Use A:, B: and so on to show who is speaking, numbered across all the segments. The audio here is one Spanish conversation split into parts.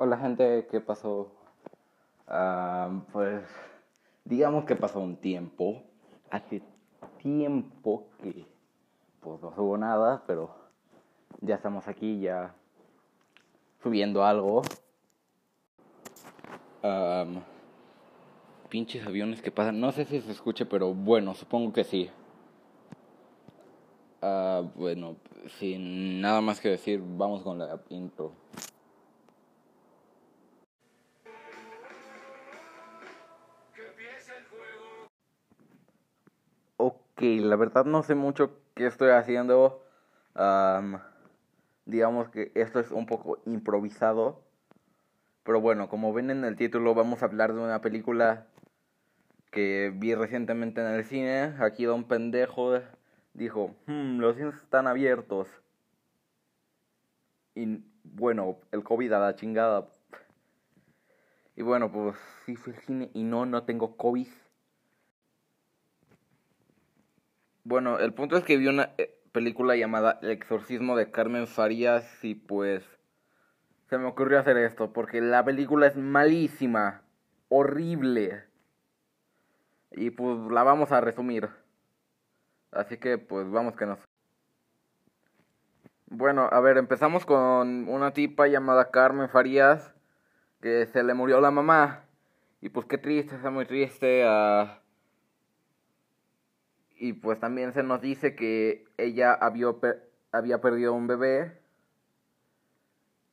A: Hola gente, ¿qué pasó? Ah, pues digamos que pasó un tiempo, hace tiempo que pues no subo nada, pero ya estamos aquí, ya subiendo algo. Am, pinches aviones que pasan, no sé si se escuche, pero bueno, supongo que sí. Ah, bueno, sin nada más que decir, vamos con la intro. La verdad no sé mucho qué estoy haciendo. Am, digamos que esto es un poco improvisado. Pero bueno, como ven en el título, vamos a hablar de una película que vi recientemente en el cine. Aquí Don Pendejo dijo, "Hmm, los cines están abiertos. Y bueno, el COVID a la chingada. Y bueno, pues sí fui al cine y no, no tengo COVID. Bueno, el punto es que vi una eh, película llamada El exorcismo de Carmen Farías y pues se me ocurrió hacer esto porque la película es malísima, horrible. Y pues la vamos a resumir. Así que pues vamos que nos... Bueno, a ver, empezamos con una tipa llamada Carmen Farías que se le murió la mamá. Y pues qué triste, está muy triste. ah. Y pues también se nos dice que ella había, per- había perdido un bebé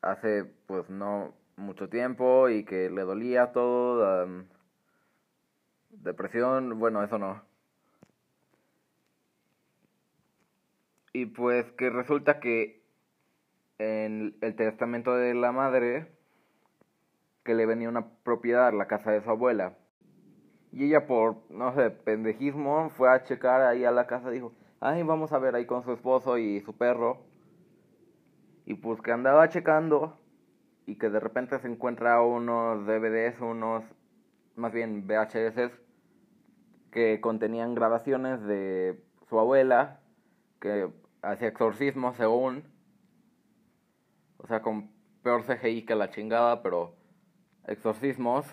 A: hace pues no mucho tiempo y que le dolía todo. depresión, bueno, eso no. Y pues que resulta que en el testamento de la madre que le venía una propiedad, la casa de su abuela. Y ella por, no sé, pendejismo fue a checar ahí a la casa, dijo, ay, vamos a ver ahí con su esposo y su perro. Y pues que andaba checando y que de repente se encuentra unos DVDs, unos, más bien VHS, que contenían grabaciones de su abuela, que hacía exorcismos según. O sea, con peor CGI que la chingada, pero exorcismos.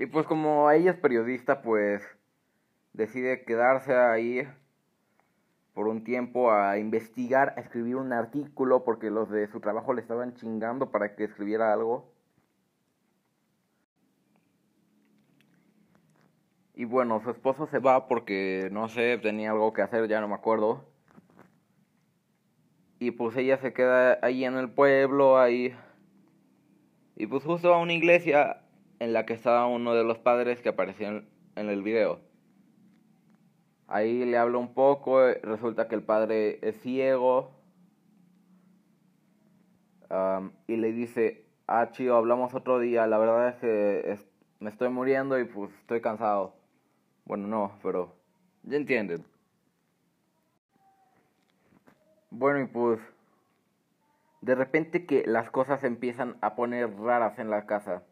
A: Y pues como ella es periodista, pues decide quedarse ahí por un tiempo a investigar, a escribir un artículo, porque los de su trabajo le estaban chingando para que escribiera algo. Y bueno, su esposo se va porque, no sé, tenía algo que hacer, ya no me acuerdo. Y pues ella se queda ahí en el pueblo, ahí. Y pues justo a una iglesia en la que estaba uno de los padres que aparecían en el video. Ahí le habla un poco, eh, resulta que el padre es ciego. y le dice, ah, chido, hablamos otro día, la verdad es que me estoy muriendo y pues estoy cansado. Bueno, no, pero ya entienden. Bueno, y pues de repente que las cosas empiezan a poner raras en la casa.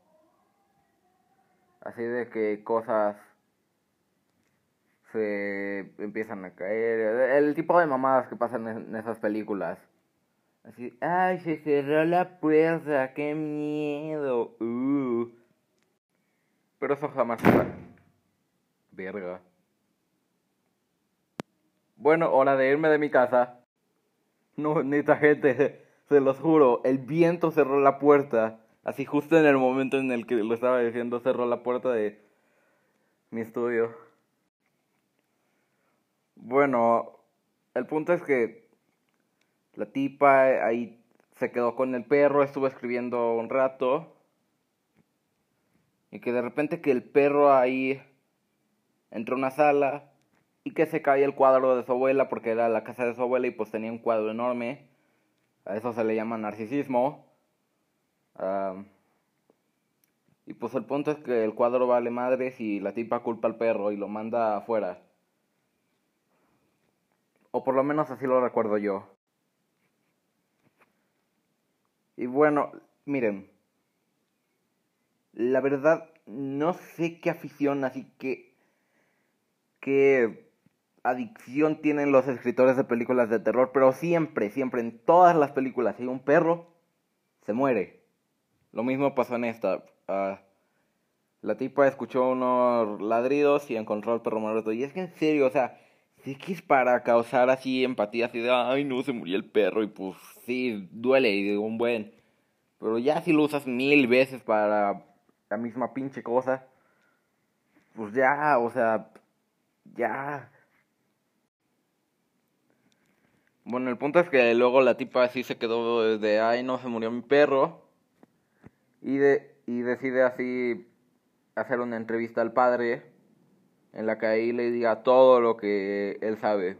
A: Así de que cosas se empiezan a caer. El tipo de mamadas que pasan en esas películas. Así, ay, se cerró la puerta, qué miedo. Uh. Pero eso jamás pasa. Verga. Bueno, hora de irme de mi casa. No, neta gente, se los juro, el viento cerró la puerta. Así justo en el momento en el que lo estaba diciendo, cerró la puerta de mi estudio. Bueno, el punto es que la tipa ahí se quedó con el perro, estuvo escribiendo un rato. Y que de repente que el perro ahí entró a una sala y que se cae el cuadro de su abuela porque era la casa de su abuela y pues tenía un cuadro enorme. A eso se le llama narcisismo. Am, y pues el punto es que el cuadro vale madres y la tipa culpa al perro y lo manda afuera. O por lo menos así lo recuerdo yo. Y bueno, miren. La verdad, no sé qué afición, así que... qué adicción tienen los escritores de películas de terror, pero siempre, siempre, en todas las películas, si hay un perro, se muere. Lo mismo pasó en esta. Ah, la tipa escuchó unos ladridos y encontró al perro muerto. Y es que en serio, o sea, sí que es para causar así empatía, así de, ay no, se murió el perro. Y pues sí, duele y digo un buen. Pero ya si lo usas mil veces para la misma pinche cosa, pues ya, o sea, ya. Bueno, el punto es que luego la tipa así se quedó de, ay no, se murió mi perro. Y, de, y decide así hacer una entrevista al padre en la que ahí le diga todo lo que él sabe.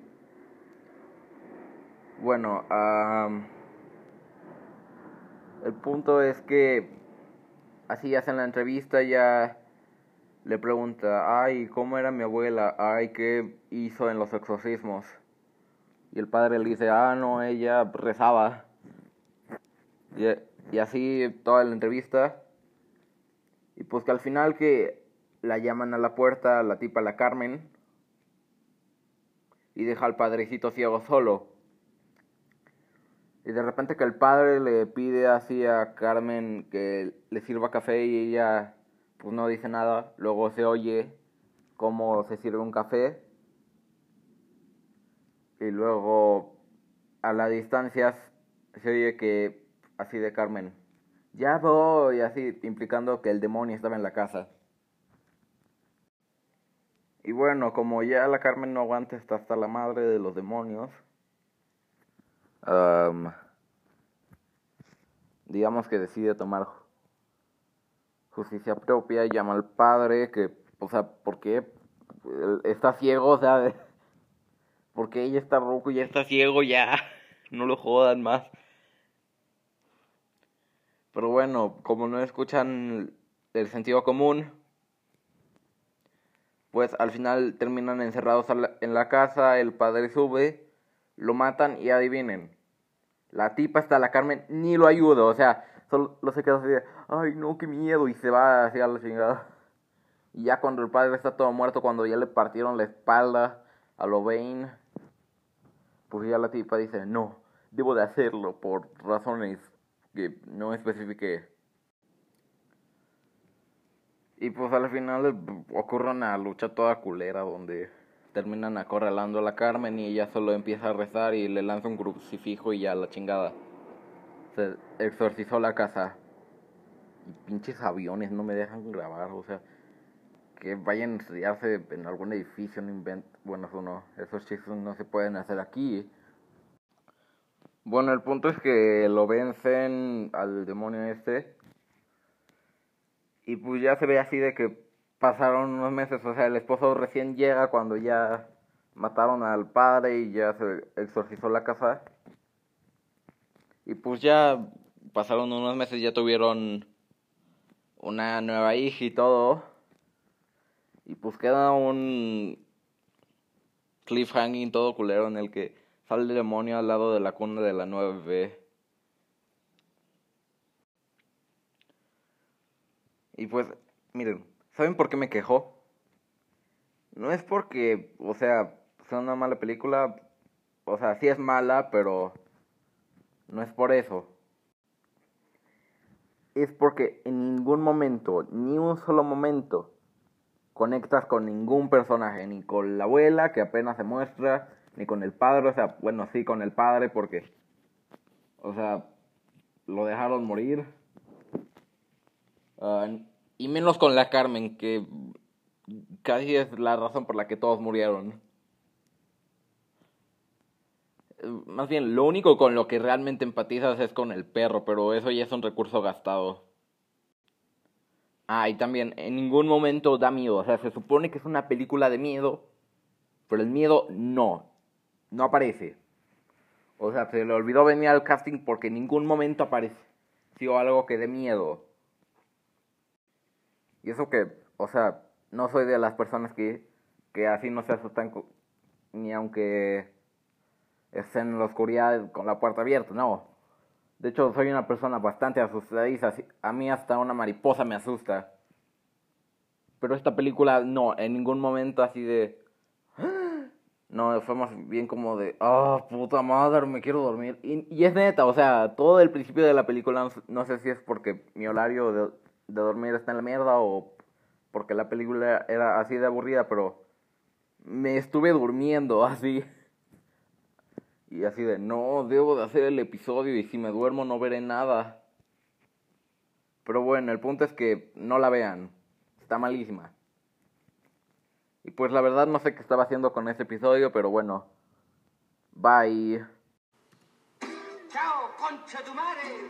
A: Bueno, el punto es que así hacen la entrevista ya le pregunta, ay, ¿cómo era mi abuela? Ay, ¿qué hizo en los exorcismos? Y el padre le dice, ah, no, ella rezaba. Y, y así toda la entrevista. Y pues que al final que la llaman a la puerta, la tipa, la Carmen, y deja al padrecito ciego solo. Y de repente que el padre le pide así a Carmen que le sirva café y ella pues no dice nada. Luego se oye cómo se sirve un café. Y luego a la distancia se oye que así de Carmen ya voy, así, implicando que el demonio estaba en la casa. Y bueno, como ya la Carmen no aguanta, está hasta la madre de los demonios. digamos que decide tomar justicia propia y llama al padre que, o sea, ¿por qué? Está ciego, o sea, porque ella está rojo y ya está ciego, ya, no lo jodan más. Pero bueno, como no escuchan el sentido común, pues al final terminan encerrados en la casa, el padre sube, lo matan y adivinen. La tipa está la Carmen ni lo ayuda, o sea, solo se queda así de, ay no, qué miedo, y se va hacia la chingada. Y ya cuando el padre está todo muerto, cuando ya le partieron la espalda a lo Bane, pues ya la tipa dice, no, debo de hacerlo por razones que no especifique. Y pues al final ocurre una lucha toda culera donde terminan acorralando a la Carmen y ella solo empieza a rezar y le lanza un crucifijo y ya la chingada. Se exorcizó la casa. Y pinches aviones no me dejan grabar, o sea, que vayan a estudiarse en algún edificio, no invent... Bueno, eso no, esos chistes no se pueden hacer aquí. Bueno, el punto es que lo vencen al demonio este. Y pues ya se ve así de que pasaron unos meses, o sea, el esposo recién llega cuando ya mataron al padre y ya se exorcizó la casa. Y pues ya pasaron unos meses, ya tuvieron una nueva hija y todo. Y pues queda un cliffhanging todo culero en el que Sale el demonio al lado de la cuna de la 9B. Y pues, miren, ¿saben por qué me quejó? No es porque, o sea, sea una mala película. O sea, sí es mala, pero no es por eso. Es porque en ningún momento, ni un solo momento, conectas con ningún personaje, ni con la abuela que apenas se muestra, ni con el padre, o sea, bueno, sí con el padre porque, o sea, lo dejaron morir. Ah, y menos con la Carmen, que casi es la razón por la que todos murieron. Más bien, lo único con lo que realmente empatizas es con el perro, pero eso ya es un recurso gastado. Ah, y también, en ningún momento da miedo. O sea, se supone que es una película de miedo, pero el miedo no no aparece. O sea, se le olvidó venir al casting porque en ningún momento apareció algo que dé miedo. Y eso que, o sea, no soy de las personas que, que así no se asustan ni aunque estén en la oscuridad con la puerta abierta, no. De hecho, soy una persona bastante asustadiza. A mí hasta una mariposa me asusta. Pero esta película no, en ningún momento así de... No, fue más bien como de, ah, puta madre, me quiero dormir. Y, y, es neta, o sea, todo el principio de la película, no, sé si es porque mi horario de, de, dormir está en la mierda o porque la película era así de aburrida, pero me estuve durmiendo así. Y así de, no, debo de hacer el episodio y si me duermo no veré nada. Pero bueno, el punto es que no la vean. Está malísima. Pues la verdad no sé qué estaba haciendo con ese episodio, pero bueno. Bye. Chao, concha tu madre.